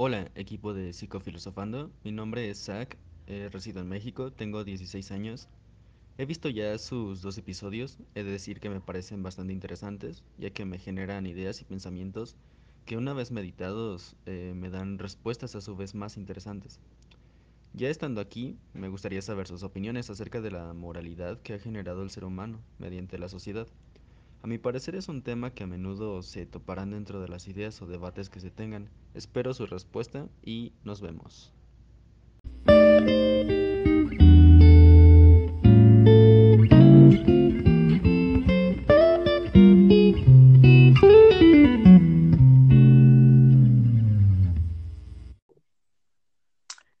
Hola, equipo de Psicofilosofando. Mi nombre es Zach, eh, resido en México, tengo 16 años. He visto ya sus dos episodios, he de decir que me parecen bastante interesantes, ya que me generan ideas y pensamientos que una vez meditados eh, me dan respuestas a su vez más interesantes. Ya estando aquí, me gustaría saber sus opiniones acerca de la moralidad que ha generado el ser humano mediante la sociedad. A mi parecer es un tema que a menudo se toparán dentro de las ideas o debates que se tengan. Espero su respuesta y nos vemos.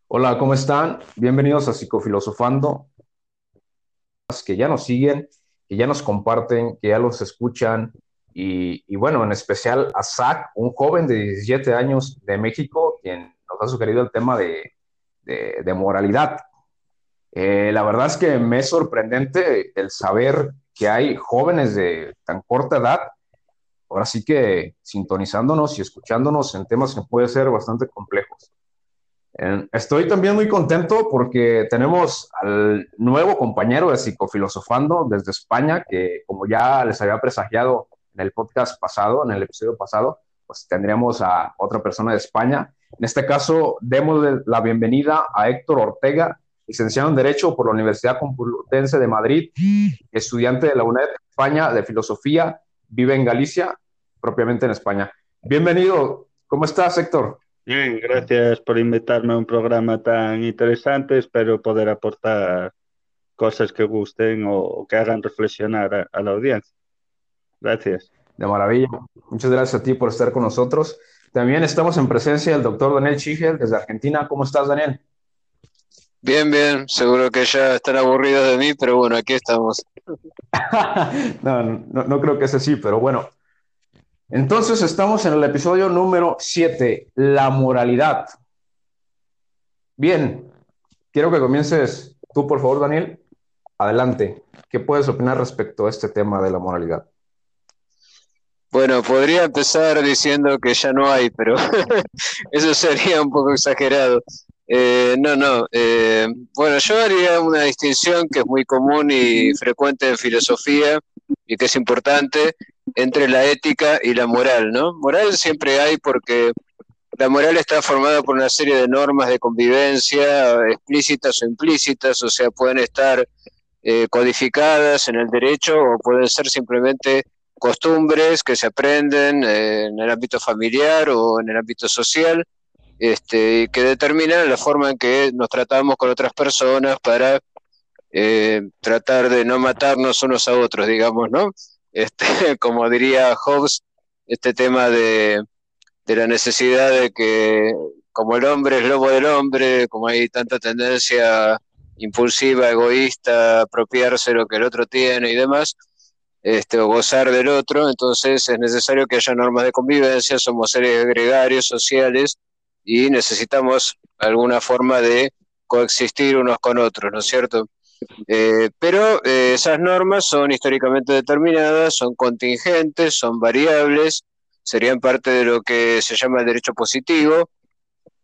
Hola, ¿cómo están? Bienvenidos a Psicofilosofando. Que ya nos siguen, que ya nos comparten, que ya los escuchan. Y, bueno, en especial a Zach, un joven de 17 años de México, quien nos ha sugerido el tema de, moralidad. Eh, la verdad es que me es sorprendente el saber que hay jóvenes de tan corta edad, ahora sí que sintonizándonos y escuchándonos en temas que pueden ser bastante complejos. Estoy también muy contento porque tenemos al nuevo compañero de Psicofilosofando desde España, que como ya les había presagiado en el podcast pasado, en el episodio pasado, pues tendríamos a otra persona de España. En este caso, demos la bienvenida a Héctor Ortega, licenciado en Derecho por la Universidad Complutense de Madrid, estudiante de la UNED España de Filosofía, vive en Galicia, propiamente en España. Bienvenido, ¿cómo estás, Héctor? Bien, gracias por invitarme a un programa tan interesante. Espero poder aportar cosas que gusten o que hagan reflexionar a, la audiencia. Gracias. De maravilla. Muchas gracias a ti por estar con nosotros. También estamos en presencia del doctor Daniel Chigel desde Argentina. ¿Cómo estás, Daniel? Bien, bien. Seguro que ya están aburridos de mí, pero bueno, aquí estamos. no, no, no creo que sea así, pero bueno, entonces estamos en el episodio número 7, la moralidad. Bien, quiero que comiences tú, por favor, Daniel. Adelante. ¿Qué puedes opinar respecto a este tema de la moralidad? Bueno, podría empezar diciendo que ya no hay, pero eso sería un poco exagerado. Eh, no, no. Eh, bueno, yo haría una distinción que es muy común y frecuente en filosofía y que es importante entre la ética y la moral, ¿no? Moral siempre hay porque la moral está formada por una serie de normas de convivencia explícitas o implícitas, o sea, pueden estar eh, codificadas en el derecho o pueden ser simplemente costumbres que se aprenden en el ámbito familiar o en el ámbito social este, que determinan la forma en que nos tratamos con otras personas para eh, tratar de no matarnos unos a otros, digamos, ¿no? Este, como diría Hobbes, este tema de, de la necesidad de que como el hombre es lobo del hombre, como hay tanta tendencia impulsiva, egoísta, apropiarse lo que el otro tiene y demás, este, o gozar del otro, entonces es necesario que haya normas de convivencia, somos seres gregarios, sociales, y necesitamos alguna forma de coexistir unos con otros, ¿no es cierto? Eh, pero eh, esas normas son históricamente determinadas, son contingentes, son variables, serían parte de lo que se llama el derecho positivo.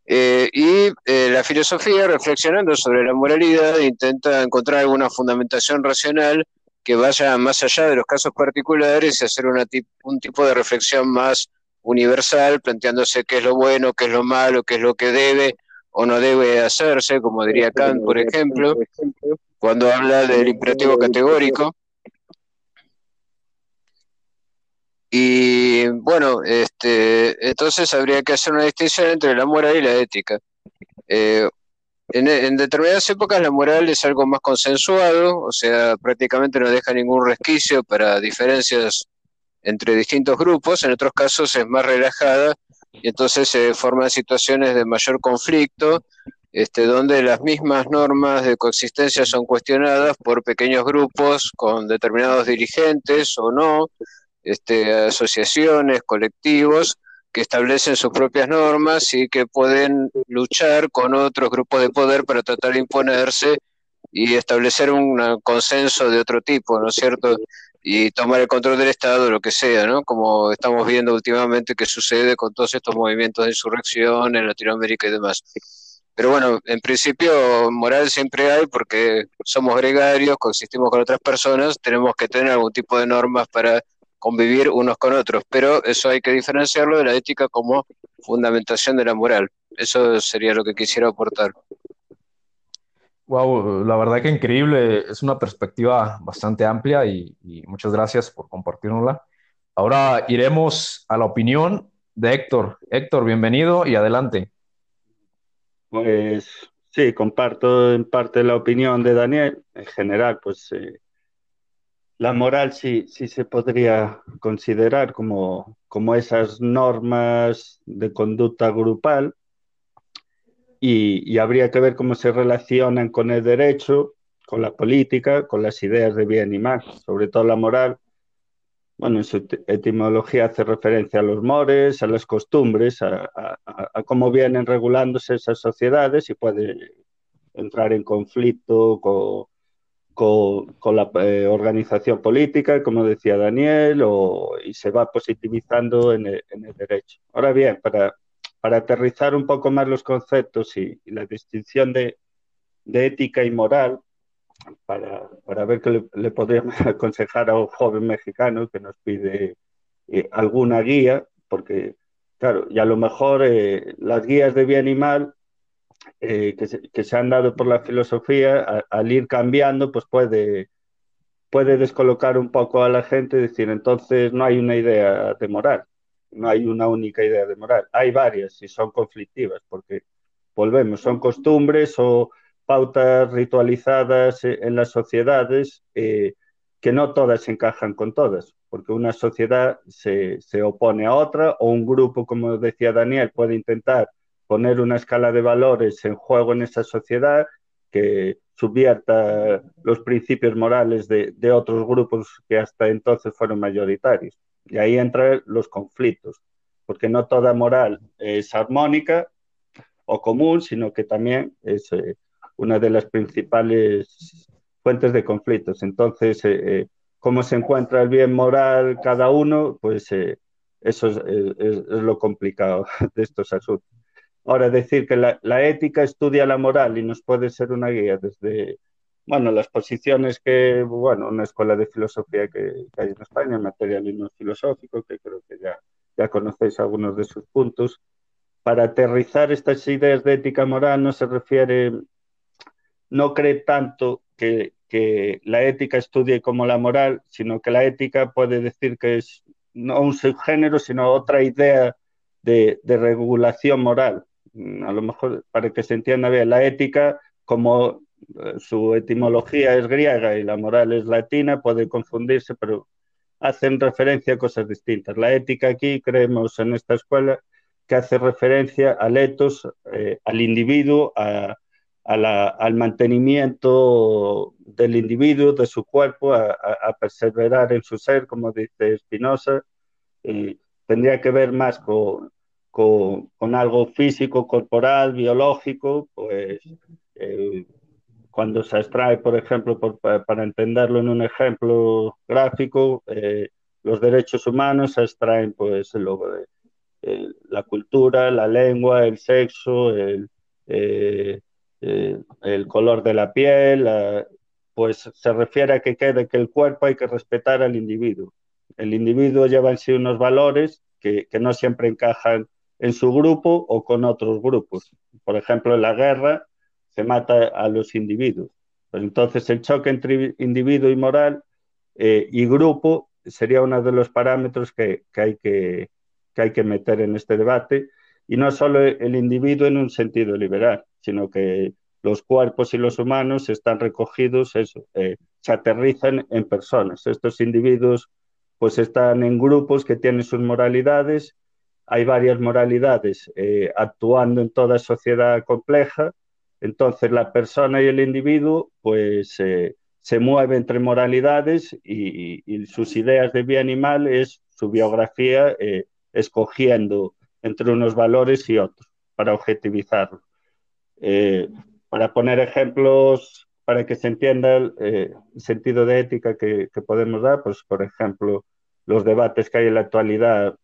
Eh, y la filosofía, reflexionando sobre la moralidad, intenta encontrar alguna fundamentación racional que vaya más allá de los casos particulares y hacer un tipo de reflexión más universal, planteándose qué es lo bueno, qué es lo malo, qué es lo que debe o no debe hacerse, como diría Kant, por ejemplo, cuando habla del imperativo categórico. Y bueno, este, entonces habría que hacer una distinción entre la moral y la ética. Eh, en, en, determinadas épocas la moral es algo más consensuado, o sea, prácticamente no deja ningún resquicio para diferencias entre distintos grupos, en otros casos es más relajada y entonces se forman situaciones de mayor conflicto, este, donde las mismas normas de coexistencia son cuestionadas por pequeños grupos con determinados dirigentes o no, este, asociaciones, colectivos, que establecen sus propias normas y que pueden luchar con otros grupos de poder para tratar de imponerse y establecer un consenso de otro tipo, ¿no es cierto? Y tomar el control del Estado, lo que sea, ¿no? Como estamos viendo últimamente que sucede con todos estos movimientos de insurrección en Latinoamérica y demás. Pero bueno, en principio moral siempre hay porque somos gregarios, coexistimos con otras personas, tenemos que tener algún tipo de normas para convivir unos con otros, pero eso hay que diferenciarlo de la ética como fundamentación de la moral. Eso sería lo que quisiera aportar. Wow, la verdad que increíble, es una perspectiva bastante amplia y, muchas gracias por compartirnosla. Ahora iremos a la opinión de Héctor. Héctor, bienvenido y adelante. Pues sí, comparto en parte la opinión de Daniel. En general, pues eh, la moral sí, sí se podría considerar como, como esas normas de conducta grupal y, habría que ver cómo se relacionan con el derecho, con la política, con las ideas de bien y mal, sobre todo la moral. Bueno, en su etimología hace referencia a los mores, a las costumbres, a, cómo vienen regulándose esas sociedades y puede entrar en conflicto con, la eh, organización política, como decía Daniel, o, y se va positivizando en el, en el derecho. Ahora bien, para, para aterrizar un poco más los conceptos y, la distinción de, ética y moral, para, ver qué le, podríamos aconsejar a un joven mexicano que nos pide eh, alguna guía, porque, claro, y a lo mejor eh, las guías de bien y mal eh, que, se, han dado por la filosofía, al ir cambiando, pues puede, puede descolocar un poco a la gente y decir, entonces no hay una idea de moral no hay una única idea de moral. Hay varias y son conflictivas porque, volvemos, son costumbres o pautas ritualizadas en las sociedades eh, que no todas encajan con todas, porque una sociedad se, se, opone a otra o un grupo, como decía Daniel, puede intentar poner una escala de valores en juego en esa sociedad que subvierta los principios morales de, de otros grupos que hasta entonces fueron mayoritarios. Y ahí entran los conflictos, porque no toda moral es armónica o común, sino que también es eh, una de las principales fuentes de conflictos. Entonces, eh, eh, cómo se encuentra el bien moral cada uno, pues eso es, lo complicado de estos asuntos. Ahora, decir que la, ética estudia la moral y nos puede ser una guía desde bueno, las posiciones que, bueno, una escuela de filosofía que, hay en España, materialismo filosófico, que creo que ya, ya conocéis algunos de sus puntos. Para aterrizar estas ideas de ética moral no se refiere, no cree tanto que, que la ética estudie como la moral, sino que la ética puede decir que es no un subgénero, sino otra idea de, de regulación moral. A lo mejor, para que se entienda bien, la ética como su etimología es griega y la moral es latina, puede confundirse, pero hacen referencia a cosas distintas. La ética aquí, creemos en esta escuela, que hace referencia al etos, eh, al individuo, al mantenimiento del individuo, de su cuerpo, a, perseverar en su ser, como dice Spinoza. tendría que ver más con, con, algo físico, corporal, biológico, pues eh, cuando se extrae, por ejemplo, para entenderlo en un ejemplo gráfico, eh, los derechos humanos se extraen pues eh, la cultura, la lengua, el sexo, el, eh, el color de la piel, pues se refiere a que quede que el cuerpo hay que respetar al individuo. El individuo lleva en sí unos valores que, que no siempre encajan en su grupo o con otros grupos. Por ejemplo, en la guerra se mata a los individuos. Pues entonces el choque entre individuo y moral eh, y grupo sería uno de los parámetros que, hay que, hay que meter en este debate. Y no solo el individuo en un sentido liberal, sino que los cuerpos y los humanos están recogidos, eso, eh, se aterrizan en personas. Estos individuos pues están en grupos que tienen sus moralidades, hay varias moralidades eh, actuando en toda sociedad compleja entonces la persona y el individuo pues se mueve entre moralidades y, sus ideas de bien y mal es su biografía eh, escogiendo entre unos valores y otros para objetivizarlo. Eh, para poner ejemplos para que se entienda el, eh, sentido de ética que, que, podemos dar, pues por ejemplo, los debates que hay en la actualidad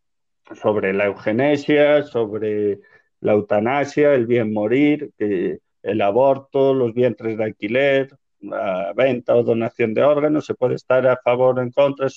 sobre la eugenesia, sobre la eutanasia, el bien morir, que el aborto, los vientres de alquiler, la venta o donación de órganos, se puede estar a favor o en contra.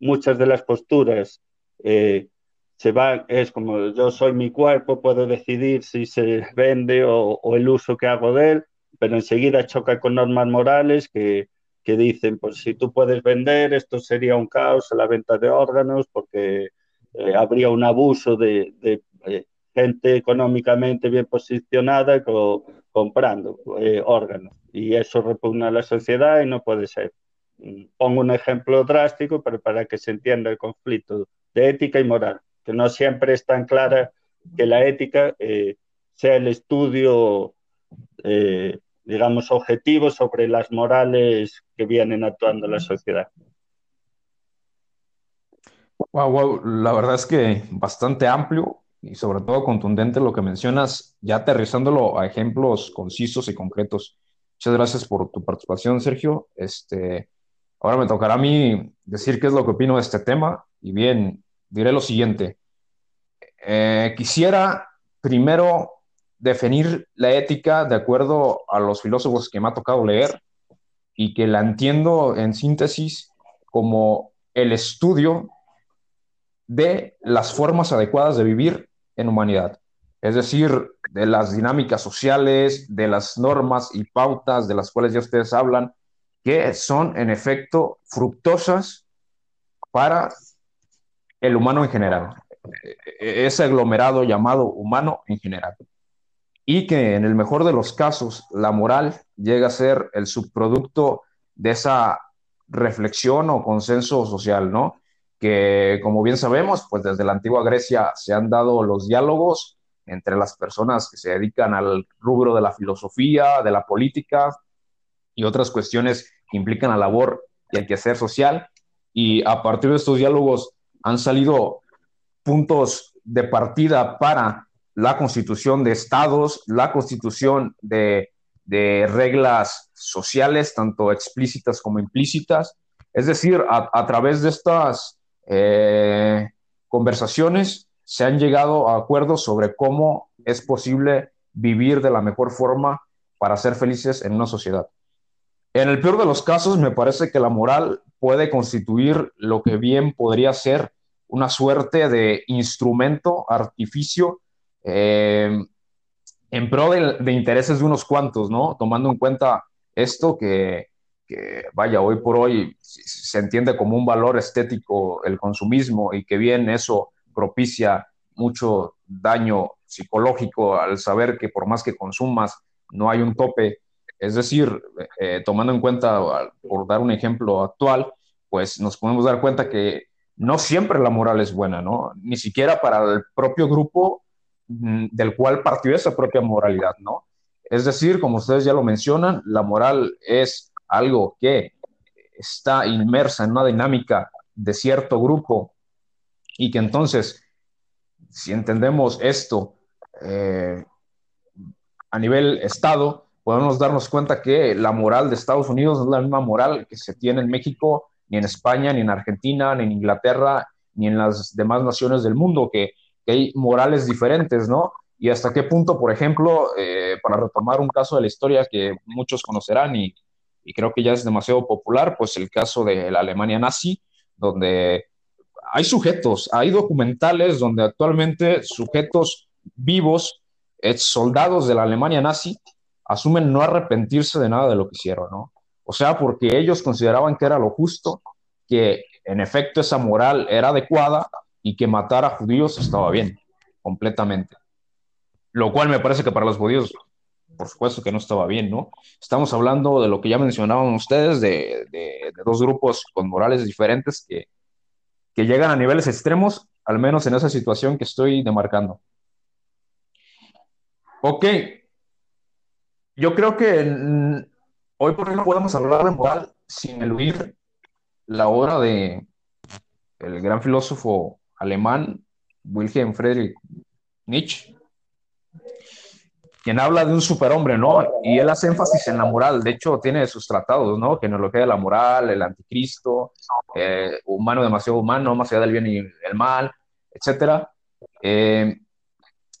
muchas de las posturas eh, se van, es como yo soy mi cuerpo, puedo decidir si se vende o, o, el uso que hago de él, pero enseguida choca con normas morales que, que dicen, pues si tú puedes vender, esto sería un caos la venta de órganos porque eh, habría un abuso de, de eh, gente económicamente bien posicionada co comprando eh, órganos y eso repugna a la sociedad y no puede ser. Mm, pongo un ejemplo drástico, pero para que se entienda el conflicto de ética y moral, que no siempre es tan clara que la ética eh, sea el estudio, eh, digamos, objetivo sobre las morales que vienen actuando la sociedad. Wow, wow, la verdad es que bastante amplio y sobre todo contundente lo que mencionas, ya aterrizándolo a ejemplos concisos y concretos. Muchas gracias por tu participación, Sergio. Este, ahora me tocará a mí decir qué es lo que opino de este tema y bien, diré lo siguiente. Eh, quisiera primero definir la ética de acuerdo a los filósofos que me ha tocado leer y que la entiendo en síntesis como el estudio de las formas adecuadas de vivir en humanidad. Es decir, de las dinámicas sociales, de las normas y pautas de las cuales ya ustedes hablan, que son en efecto fructosas para el humano en general, ese aglomerado llamado humano en general. Y que en el mejor de los casos, la moral llega a ser el subproducto de esa reflexión o consenso social, ¿no? Que como bien sabemos, pues desde la antigua Grecia se han dado los diálogos entre las personas que se dedican al rubro de la filosofía, de la política y otras cuestiones que implican la labor y el quehacer social. Y a partir de estos diálogos han salido puntos de partida para la constitución de estados, la constitución de, de reglas sociales, tanto explícitas como implícitas. Es decir, a, a través de estas eh, conversaciones se han llegado a acuerdos sobre cómo es posible vivir de la mejor forma para ser felices en una sociedad. En el peor de los casos, me parece que la moral puede constituir lo que bien podría ser una suerte de instrumento, artificio, eh, en pro de, de, intereses de unos cuantos, ¿no? Tomando en cuenta esto que que vaya, hoy por hoy se entiende como un valor estético el consumismo y que bien eso propicia mucho daño psicológico al saber que por más que consumas no hay un tope. Es decir, eh, tomando en cuenta, por dar un ejemplo actual, pues nos podemos dar cuenta que no siempre la moral es buena, ¿no? Ni siquiera para el propio grupo mm, del cual partió esa propia moralidad, ¿no? Es decir, como ustedes ya lo mencionan, la moral es algo que está inmersa en una dinámica de cierto grupo y que entonces, si entendemos esto eh, a nivel Estado, podemos darnos cuenta que la moral de Estados Unidos no es la misma moral que se tiene en México, ni en España, ni en Argentina, ni en Inglaterra, ni en las demás naciones del mundo, que, hay morales diferentes, ¿no? Y hasta qué punto, por ejemplo, eh, para retomar un caso de la historia que muchos conocerán y y creo que ya es demasiado popular, pues el caso de la Alemania nazi, donde hay sujetos, hay documentales donde actualmente sujetos vivos, ex soldados de la Alemania nazi, asumen no arrepentirse de nada de lo que hicieron, ¿no? O sea, porque ellos consideraban que era lo justo, que en efecto esa moral era adecuada y que matar a judíos estaba bien, completamente. Lo cual me parece que para los judíos por supuesto que no estaba bien, ¿no? Estamos hablando de lo que ya mencionaban ustedes, de, de, dos grupos con morales diferentes que, que, llegan a niveles extremos, al menos en esa situación que estoy demarcando. Ok, yo creo que hoy por hoy no podemos hablar de moral sin eludir la obra de el gran filósofo alemán Wilhelm Friedrich Nietzsche, quien habla de un superhombre, ¿no? Y él hace énfasis en la moral, de hecho tiene sus tratados, ¿no? Que nos lo queda la moral, el anticristo, eh, humano demasiado humano, más allá del bien y el mal, etcétera. Eh,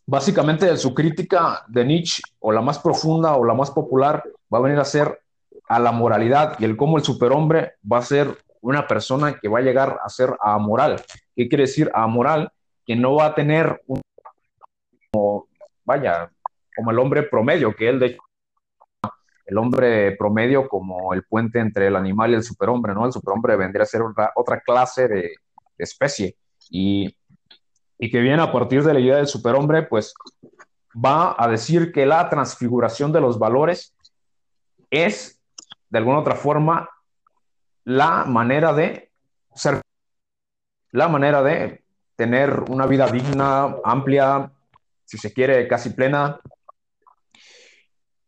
básicamente su crítica de Nietzsche, o la más profunda o la más popular, va a venir a ser a la moralidad y el cómo el superhombre va a ser una persona que va a llegar a ser amoral. ¿Qué quiere decir amoral? Que no va a tener un, vaya, como el hombre promedio, que él de hecho, el hombre promedio como el puente entre el animal y el superhombre, ¿no? El superhombre vendría a ser otra, otra clase de, especie y, y que viene a partir de la idea del superhombre, pues va a decir que la transfiguración de los valores es, de alguna otra forma, la manera de ser, la manera de tener una vida digna, amplia, si se quiere, casi plena.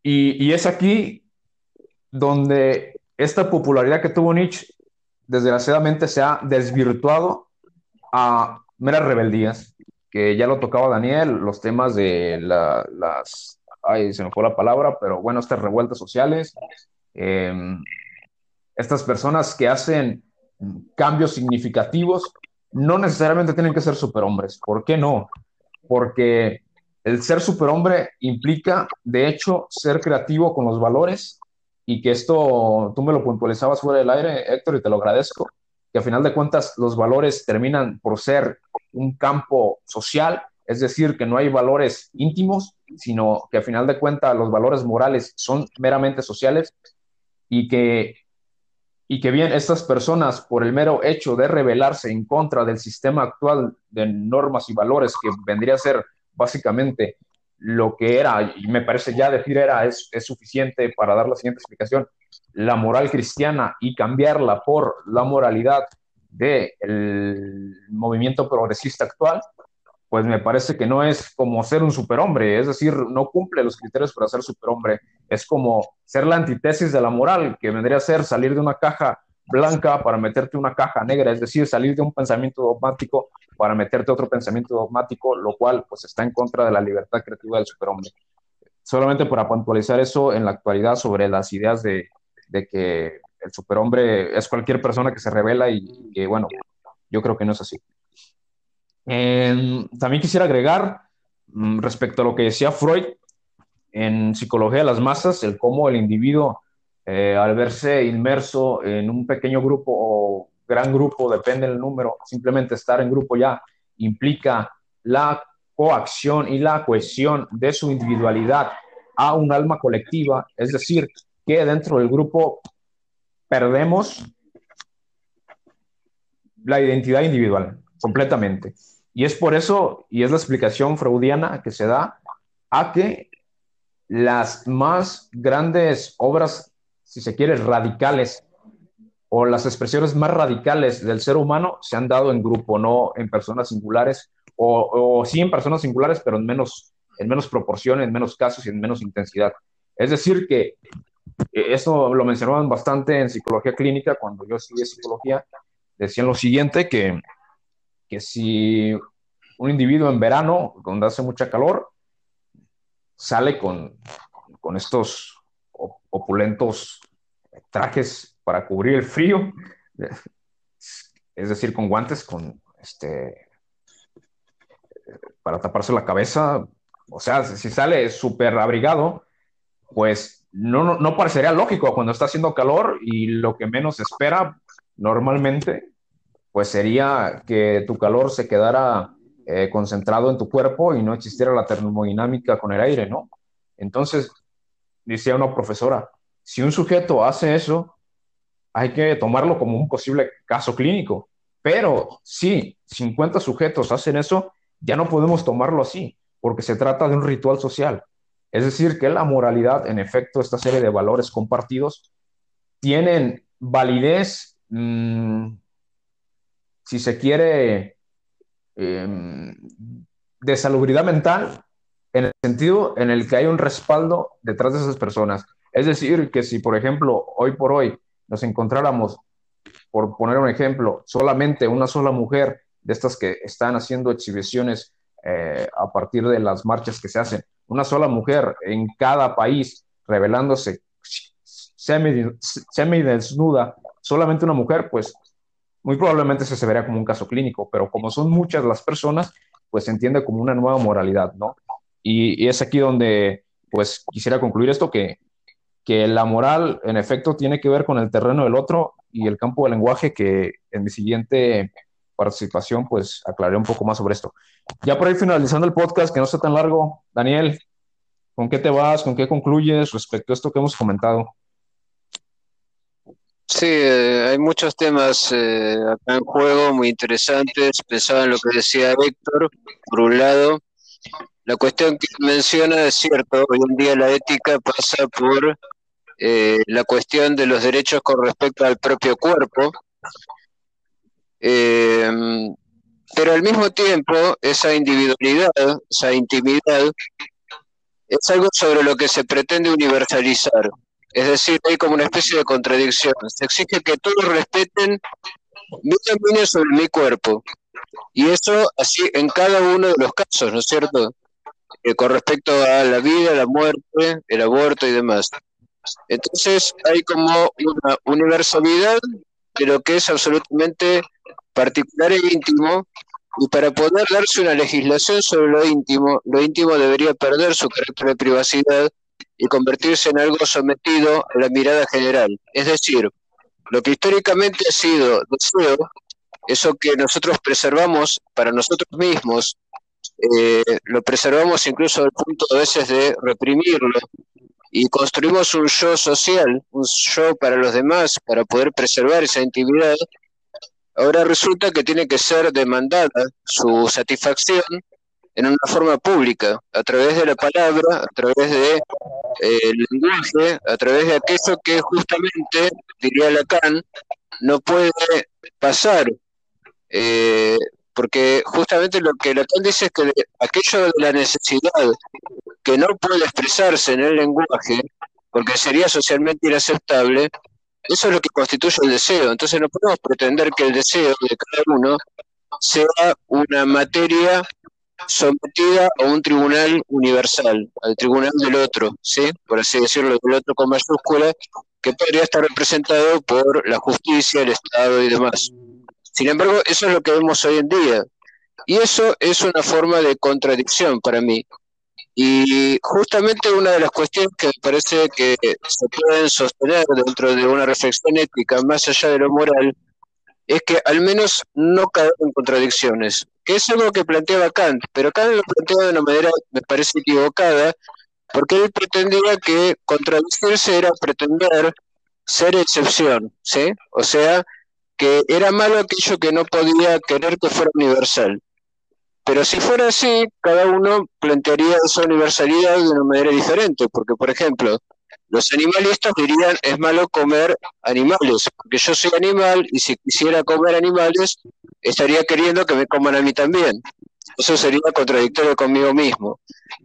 Y, es aquí donde esta popularidad que tuvo Nietzsche, desgraciadamente, se ha desvirtuado a meras rebeldías, que ya lo tocaba Daniel, los temas de las, ay, se me fue la palabra, pero bueno, estas revueltas sociales, em, estas personas que hacen cambios significativos no necesariamente tienen que ser superhombres. ¿Por qué no? Porque el ser superhombre implica, de hecho, ser creativo con los valores y que esto, tú me lo puntualizabas fuera del aire, Héctor, y te lo agradezco, que a final de cuentas los valores terminan por ser un campo social, es decir, que no hay valores íntimos, sino que a final de cuentas los valores morales son meramente sociales y que y que bien estas personas, por el mero hecho de rebelarse en contra del sistema actual de normas y valores, que vendría a ser básicamente lo que era, y me parece ya decir era, es, es suficiente para dar la siguiente explicación, la moral cristiana y cambiarla por la moralidad del movimiento progresista actual, pues me parece que no es como ser un superhombre, es decir, no cumple los criterios para ser superhombre, es como ser la antítesis de la moral, que vendría a ser salir de una caja blanca para meterte una caja negra, es decir, salir de un pensamiento dogmático para meterte otro pensamiento dogmático, lo cual pues está en contra de la libertad creativa del superhombre. Solamente para puntualizar eso en la actualidad sobre las ideas de, de que el superhombre es cualquier persona que se revela y que bueno, yo creo que no es así. También quisiera agregar mm, respecto a lo que decía Freud en Psicología de las Masas, el cómo el individuo, eh, al verse inmerso en un pequeño grupo o gran grupo, depende del número, simplemente estar en grupo ya implica la coacción y la cohesión de su individualidad a un alma colectiva, es decir, que dentro del grupo perdemos la identidad individual completamente. Y es por eso, y es la explicación freudiana que se da a que las más grandes obras, si se quiere, radicales, o las expresiones más radicales del ser humano se han dado en grupo, no en personas singulares, o, sí en personas singulares, pero en menos, en menos proporción, en menos casos y en menos intensidad. Es decir, que eh, esto lo mencionaban bastante en psicología clínica, cuando yo estudié psicología, decían lo siguiente, que que si un individuo en verano, donde hace mucha calor, sale con, con estos opulentos trajes para cubrir el frío, es decir, con guantes, con este, para taparse la cabeza, o sea, si sale súper abrigado, pues no, no, parecería lógico cuando está haciendo calor y lo que menos espera normalmente pues sería que tu calor se quedara eh, concentrado en tu cuerpo y no existiera la termodinámica con el aire, ¿no? Entonces, decía una profesora, si un sujeto hace eso, hay que tomarlo como un posible caso clínico. Pero si 50 sujetos hacen eso, ya no podemos tomarlo así, porque se trata de un ritual social. Es decir, que la moralidad, en efecto, esta serie de valores compartidos, tienen validez mmm, si se quiere, em, de salubridad mental en el sentido en el que hay un respaldo detrás de esas personas. Es decir, que si, por ejemplo, hoy por hoy nos encontráramos, por poner un ejemplo, solamente una sola mujer de estas que están haciendo exhibiciones eh, a partir de las marchas que se hacen, una sola mujer en cada país revelándose semi-desnuda, solamente una mujer, pues muy probablemente se vería como un caso clínico, pero como son muchas las personas, pues se entiende como una nueva moralidad, ¿no? Y, y es aquí donde, pues, quisiera concluir esto, que, que la moral, en efecto, tiene que ver con el terreno del otro y el campo del lenguaje, que en mi siguiente participación, pues, aclaré un poco más sobre esto. Ya por ahí finalizando el podcast, que no sea tan largo, Daniel, ¿con qué te vas? ¿Con qué concluyes respecto a esto que hemos comentado? Sí, eh, hay muchos temas eh, acá en juego muy interesantes. Pensaba en lo que decía Héctor, por un lado. La cuestión que menciona es cierto, hoy en día la ética pasa por eh, la cuestión de los derechos con respecto al propio cuerpo. pero al mismo tiempo, esa individualidad, esa intimidad, es algo sobre lo que se pretende universalizar. Es decir, hay como una especie de contradicción. Se exige que todos respeten mi dominio sobre mi cuerpo. Y eso así en cada uno de los casos, ¿no es cierto? Eh, con respecto a la vida, la muerte, el aborto y demás. Entonces hay como una universalidad de lo que es absolutamente particular e íntimo, y para poder darse una legislación sobre lo íntimo, lo íntimo debería perder su carácter de privacidad y convertirse en algo sometido a la mirada general. Es decir, lo que históricamente ha sido deseo, eso que nosotros preservamos para nosotros mismos, eh, lo preservamos incluso al punto a veces de reprimirlo y construimos un yo social, un yo para los demás, para poder preservar esa intimidad, ahora resulta que tiene que ser demandada su satisfacción en una forma pública, a través de la palabra, a través de eh, lenguaje, a través de aquello que justamente, diría Lacan, no puede pasar. Eh, porque justamente lo que Lacan dice es que aquello de la necesidad que no puede expresarse en el lenguaje, porque sería socialmente inaceptable, eso es lo que constituye el deseo. Entonces no podemos pretender que el deseo de cada uno sea una materia sometida a un tribunal universal, al tribunal del otro, ¿sí? Por así decirlo, del otro con mayúscula, que podría estar representado por la justicia, el Estado y demás. Sin embargo, eso es lo que vemos hoy en día. Y eso es una forma de contradicción para mí. Y justamente una de las cuestiones que me parece que se pueden sostener dentro de una reflexión ética, más allá de lo moral, es que al menos no caer en contradicciones que es algo que planteaba Kant, pero Kant lo planteaba de una manera, me parece equivocada, porque él pretendía que contradicirse era pretender ser excepción, ¿sí? O sea, que era malo aquello que no podía querer que fuera universal. Pero si fuera así, cada uno plantearía esa universalidad de una manera diferente, porque, por ejemplo, los animalistas dirían es malo comer animales, porque yo soy animal y si quisiera comer animales, estaría queriendo que me coman a mí también. Eso sería contradictorio conmigo mismo.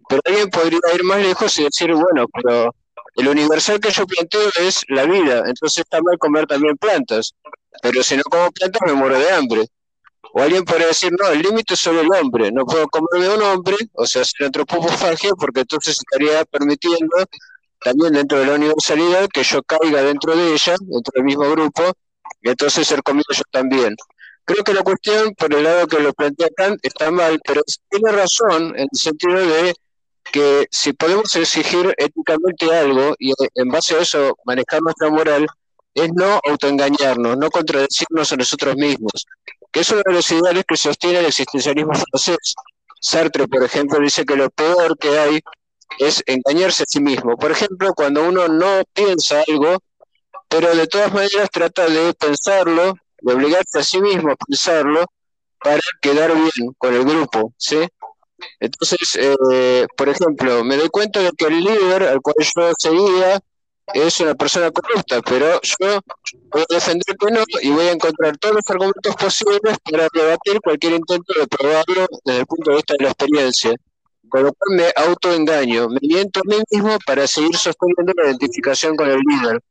Pero alguien podría ir más lejos y decir, bueno, pero el universal que yo planteo es la vida, entonces está mal comer también plantas. Pero si no como plantas me muero de hambre. O alguien podría decir, no, el límite es solo el hombre, no puedo comerme a un hombre, o sea, hacer antropofagia, porque entonces estaría permitiendo también dentro de la universalidad que yo caiga dentro de ella, dentro del mismo grupo, y entonces ser comido yo también. Creo que la cuestión, por el lado que lo plantea Kant, está mal, pero tiene razón en el sentido de que si podemos exigir éticamente algo y en base a eso manejar nuestra moral, es no autoengañarnos, no contradecirnos a nosotros mismos, que es una de las ideales que sostiene el existencialismo francés. Sartre, por ejemplo, dice que lo peor que hay es engañarse a sí mismo. Por ejemplo, cuando uno no piensa algo, pero de todas maneras trata de pensarlo, de obligarse a sí mismo a pensarlo para quedar bien con el grupo, ¿sí? Entonces, eh, por ejemplo, me doy cuenta de que el líder al cual yo seguía es una persona corrupta, pero yo voy a defender que no y voy a encontrar todos los argumentos posibles para rebatir cualquier intento de probarlo desde el punto de vista de la experiencia con autoengaño, me miento a mí mismo para seguir sosteniendo la identificación con el líder.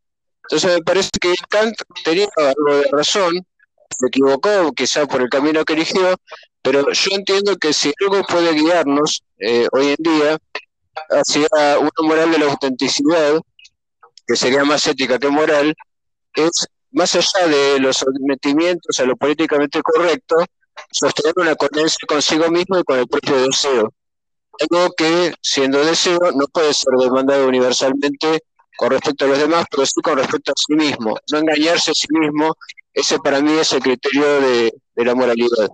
Entonces me parece que Kant tenía algo de razón, se equivocó quizá por el camino que eligió, pero yo entiendo que si algo puede guiarnos eh, hoy en día hacia una moral de la autenticidad, que sería más ética que moral, es más allá de los sometimientos a lo políticamente correcto, sostener una coherencia consigo mismo y con el propio deseo. Algo que, siendo deseo, no puede ser demandado universalmente con respecto a los demás, pero sí con respecto a sí mismo. No engañarse a sí mismo, ese para mí es el criterio de, la moralidad.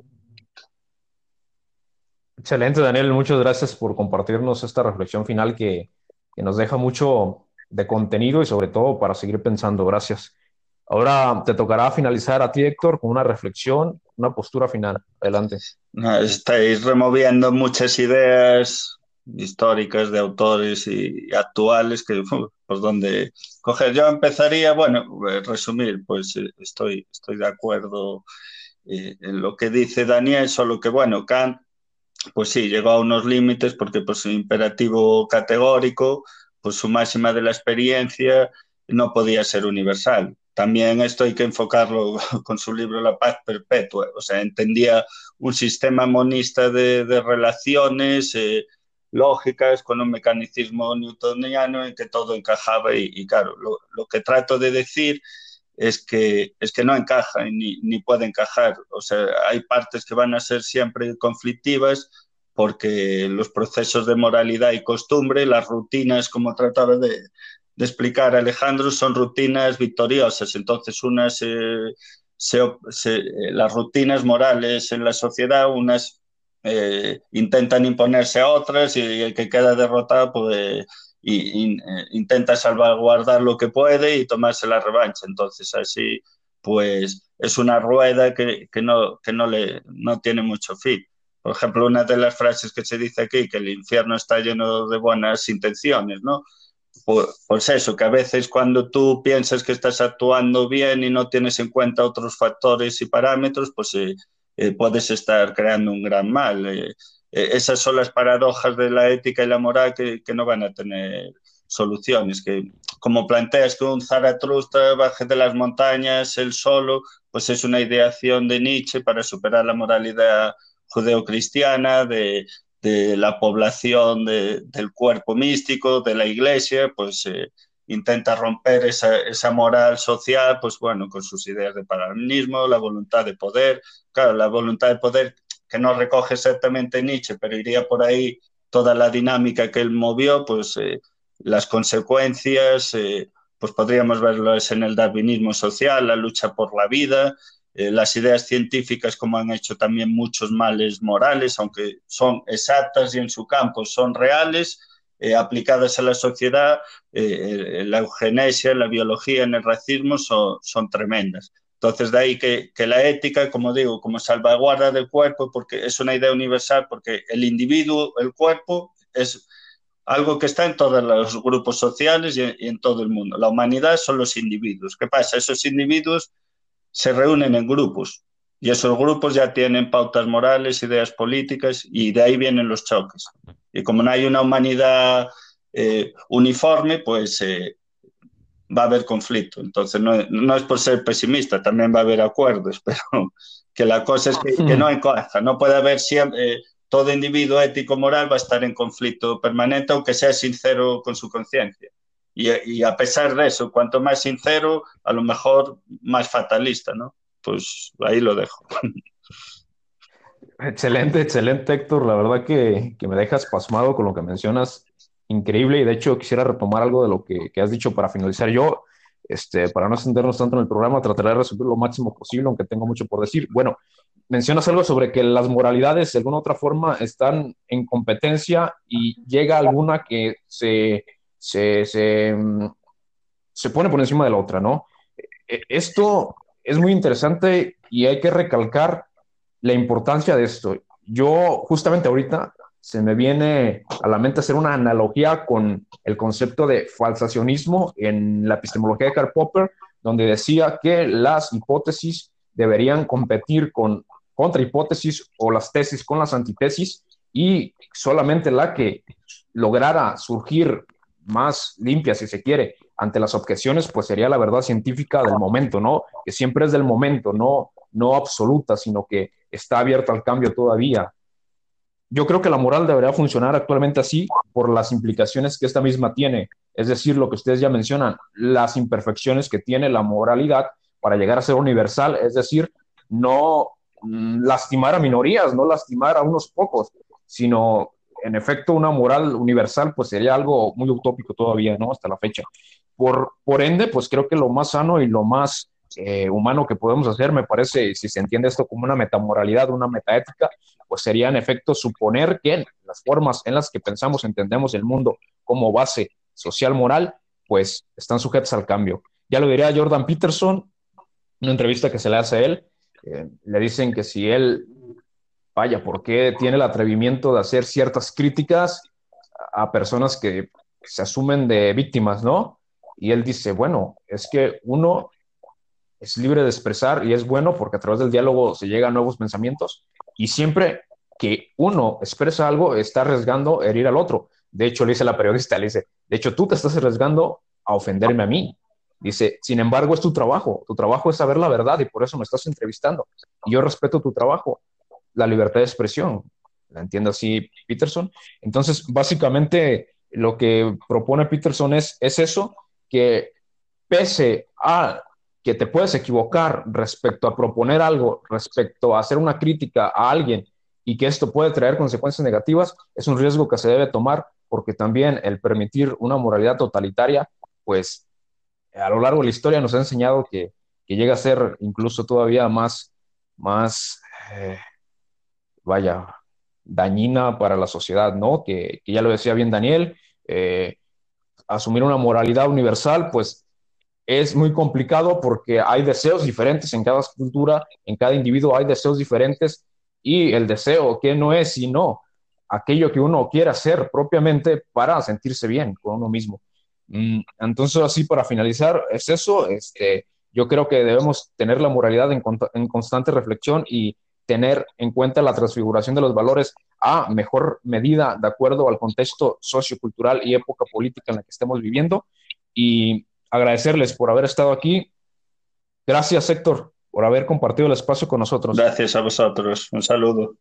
Excelente, Daniel. Muchas gracias por compartirnos esta reflexión final que, que nos deja mucho de contenido y sobre todo para seguir pensando. Gracias. Ahora te tocará finalizar a ti, Héctor, con una reflexión, una postura final. Adelante. estáis removiendo muchas ideas históricas de autores y actuales que pues donde coger. Yo empezaría bueno eh, resumir pues eh, estoy estoy de acuerdo eh, en lo que dice Daniel solo que bueno Kant pues sí llegó a unos límites porque pues su imperativo categórico pues su máxima de la experiencia no podía ser universal. También esto hay que enfocarlo con su libro La paz perpetua, o sea, entendía un sistema monista de, de relaciones lógicas con un mecanicismo newtoniano en que todo encajaba y, y claro, lo, lo, que trato de decir es que, es que no encaja ni, ni puede encajar, o sea, hay partes que van a ser siempre conflictivas porque los procesos de moralidad y costumbre, las rutinas, como trataba de, de explicar Alejandro son rutinas victoriosas. Entonces, unas, eh, se, se, eh, las rutinas morales en la sociedad, unas eh, intentan imponerse a otras y el que queda derrotado pues, y, intenta salvaguardar lo que puede y tomarse la revancha. Entonces, así, pues es una rueda que, que, no, que no, le, no tiene mucho fin. Por ejemplo, una de las frases que se dice aquí, que el infierno está lleno de buenas intenciones, ¿no? pues eso, que a veces cuando tú piensas que estás actuando bien y no tienes en cuenta otros factores y parámetros, pues eh, puedes estar creando un gran mal. Eh, eh, esas son las paradojas de la ética y la moral que, que, no van a tener soluciones. Que como planteas que un Zaratustra baje de las montañas él solo, pues es una ideación de Nietzsche para superar la moralidad judeocristiana, de, de la población de, del cuerpo místico, de la iglesia, pues eh, intenta romper esa, esa, moral social, pues bueno, con sus ideas de paralelismo, la voluntad de poder, claro, la voluntad de poder que no recoge exactamente Nietzsche, pero iría por ahí toda la dinámica que él movió, pues eh, las consecuencias, eh, pues podríamos verlas en el darwinismo social, la lucha por la vida, eh, las ideas científicas, como han hecho también muchos males morales, aunque son exactas y en su campo son reales, eh, aplicadas a la sociedad, eh, la eugenesia, la biología, en el racismo son, son tremendas. Entonces, de ahí que, que, la ética, como digo, como salvaguarda del cuerpo, porque es una idea universal, porque el individuo, el cuerpo, es algo que está en todos los grupos sociales y, y en todo el mundo. La humanidad son los individuos. ¿Qué pasa? Esos individuos se reúnen en grupos y esos grupos ya tienen pautas morales, ideas políticas y de ahí vienen los choques. Y como no hay una humanidad eh, uniforme, pues eh, va a haber conflicto. Entonces no, no, es por ser pesimista, también va a haber acuerdos, pero que la cosa es que, que no encaja, no puede haber siempre... Eh, todo individuo ético moral va a estar en conflicto permanente, aunque sea sincero con su conciencia. Y, y, a pesar de eso, cuanto más sincero, a lo mejor más fatalista, ¿no? Pues ahí lo dejo. Excelente, excelente, Héctor. La verdad que, que me dejas pasmado con lo que mencionas. Increíble. Y de hecho, quisiera retomar algo de lo que, que has dicho para finalizar. Yo, este, para no extendernos tanto en el programa, trataré de resumir lo máximo posible, aunque tengo mucho por decir. Bueno, mencionas algo sobre que las moralidades de alguna otra forma están en competencia y llega alguna que se se, se, se pone por encima de la otra, ¿no? E, esto es muy interesante y hay que recalcar la importancia de esto. Yo justamente ahorita se me viene a la mente hacer una analogía con el concepto de falsacionismo en la epistemología de Karl Popper, donde decía que las hipótesis deberían competir con contrahipótesis o las tesis con las antítesis y solamente la que lograra surgir más limpia, si se quiere, ante las objeciones, pues sería la verdad científica del momento, ¿no? Que siempre es del momento, no, no absoluta, sino que está abierta al cambio todavía. yo creo que la moral debería funcionar actualmente así por las implicaciones que esta misma tiene, es decir, lo que ustedes ya mencionan, las imperfecciones que tiene la moralidad para llegar a ser universal, es decir, no mm, lastimar a minorías, no lastimar a unos pocos, sino en efecto una moral universal, pues sería algo muy utópico todavía, ¿no? Hasta la fecha. Por, por ende, pues creo que lo más sano y lo más eh, humano que podemos hacer, me parece, si se entiende esto como una metamoralidad, una metaética, pues sería en efecto suponer que las formas en las que pensamos, entendemos el mundo como base social moral, pues están sujetas al cambio. Ya lo diría Jordan Peterson, una entrevista que se le hace a él, eh, le dicen que si él, vaya, ¿por qué tiene el atrevimiento de hacer ciertas críticas a personas que se asumen de víctimas, ¿no? Y él dice, bueno, es que uno es libre de expresar y es bueno porque a través del diálogo se llega a nuevos pensamientos y siempre que uno expresa algo está arriesgando herir al otro. De hecho, le dice la periodista, le dice, de hecho tú te estás arriesgando a ofenderme a mí. Dice, sin embargo, es tu trabajo, tu trabajo es saber la verdad y por eso me estás entrevistando. Y yo respeto tu trabajo, la libertad de expresión. ¿La entiendo así Peterson? Entonces, básicamente, lo que propone Peterson es, es eso, que pese a que te puedes equivocar respecto a proponer algo, respecto a hacer una crítica a alguien y que esto puede traer consecuencias negativas, es un riesgo que se debe tomar porque también el permitir una moralidad totalitaria, pues a lo largo de la historia nos ha enseñado que, llega a ser incluso todavía más, más eh, vaya, dañina para la sociedad, ¿no? Que, ya lo decía bien Daniel, eh, asumir una moralidad universal, pues es muy complicado porque hay deseos diferentes en cada cultura, en cada individuo hay deseos diferentes y el deseo que no es sino aquello que uno quiere hacer propiamente para sentirse bien con uno mismo. Mm, entonces, así para finalizar, es eso. Este, yo creo que debemos tener la moralidad en, en constante reflexión y tener en cuenta la transfiguración de los valores a mejor medida de acuerdo al contexto sociocultural y época política en la que estemos viviendo. Y agradecerles por haber estado aquí. Gracias, Héctor, por haber compartido el espacio con nosotros. Gracias a vosotros. Un saludo.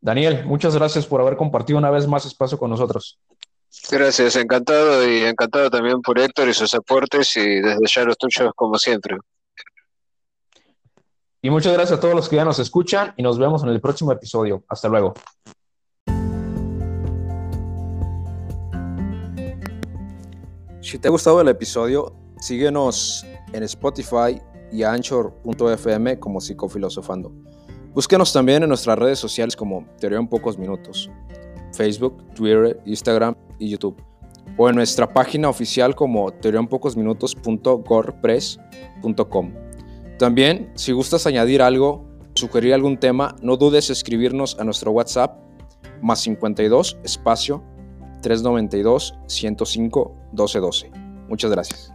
Daniel, muchas gracias por haber compartido una vez más espacio con nosotros. Gracias, encantado y encantado también por Héctor y sus aportes y desde ya los tuyos como siempre. Y muchas gracias a todos los que ya nos escuchan y nos vemos en el próximo episodio. Hasta luego. Si te ha gustado el episodio, síguenos en Spotify y anchor.fm como Psicofilosofando. Búsquenos también en nuestras redes sociales como Teoría en Pocos Minutos, Facebook, Twitter, Instagram y YouTube. O en nuestra página oficial como teoriaenpocosminutos.gorpress.com. También, si gustas añadir algo, sugerir algún tema, no dudes en escribirnos a nuestro WhatsApp más 52 espacio 392 105 1212. Muchas gracias.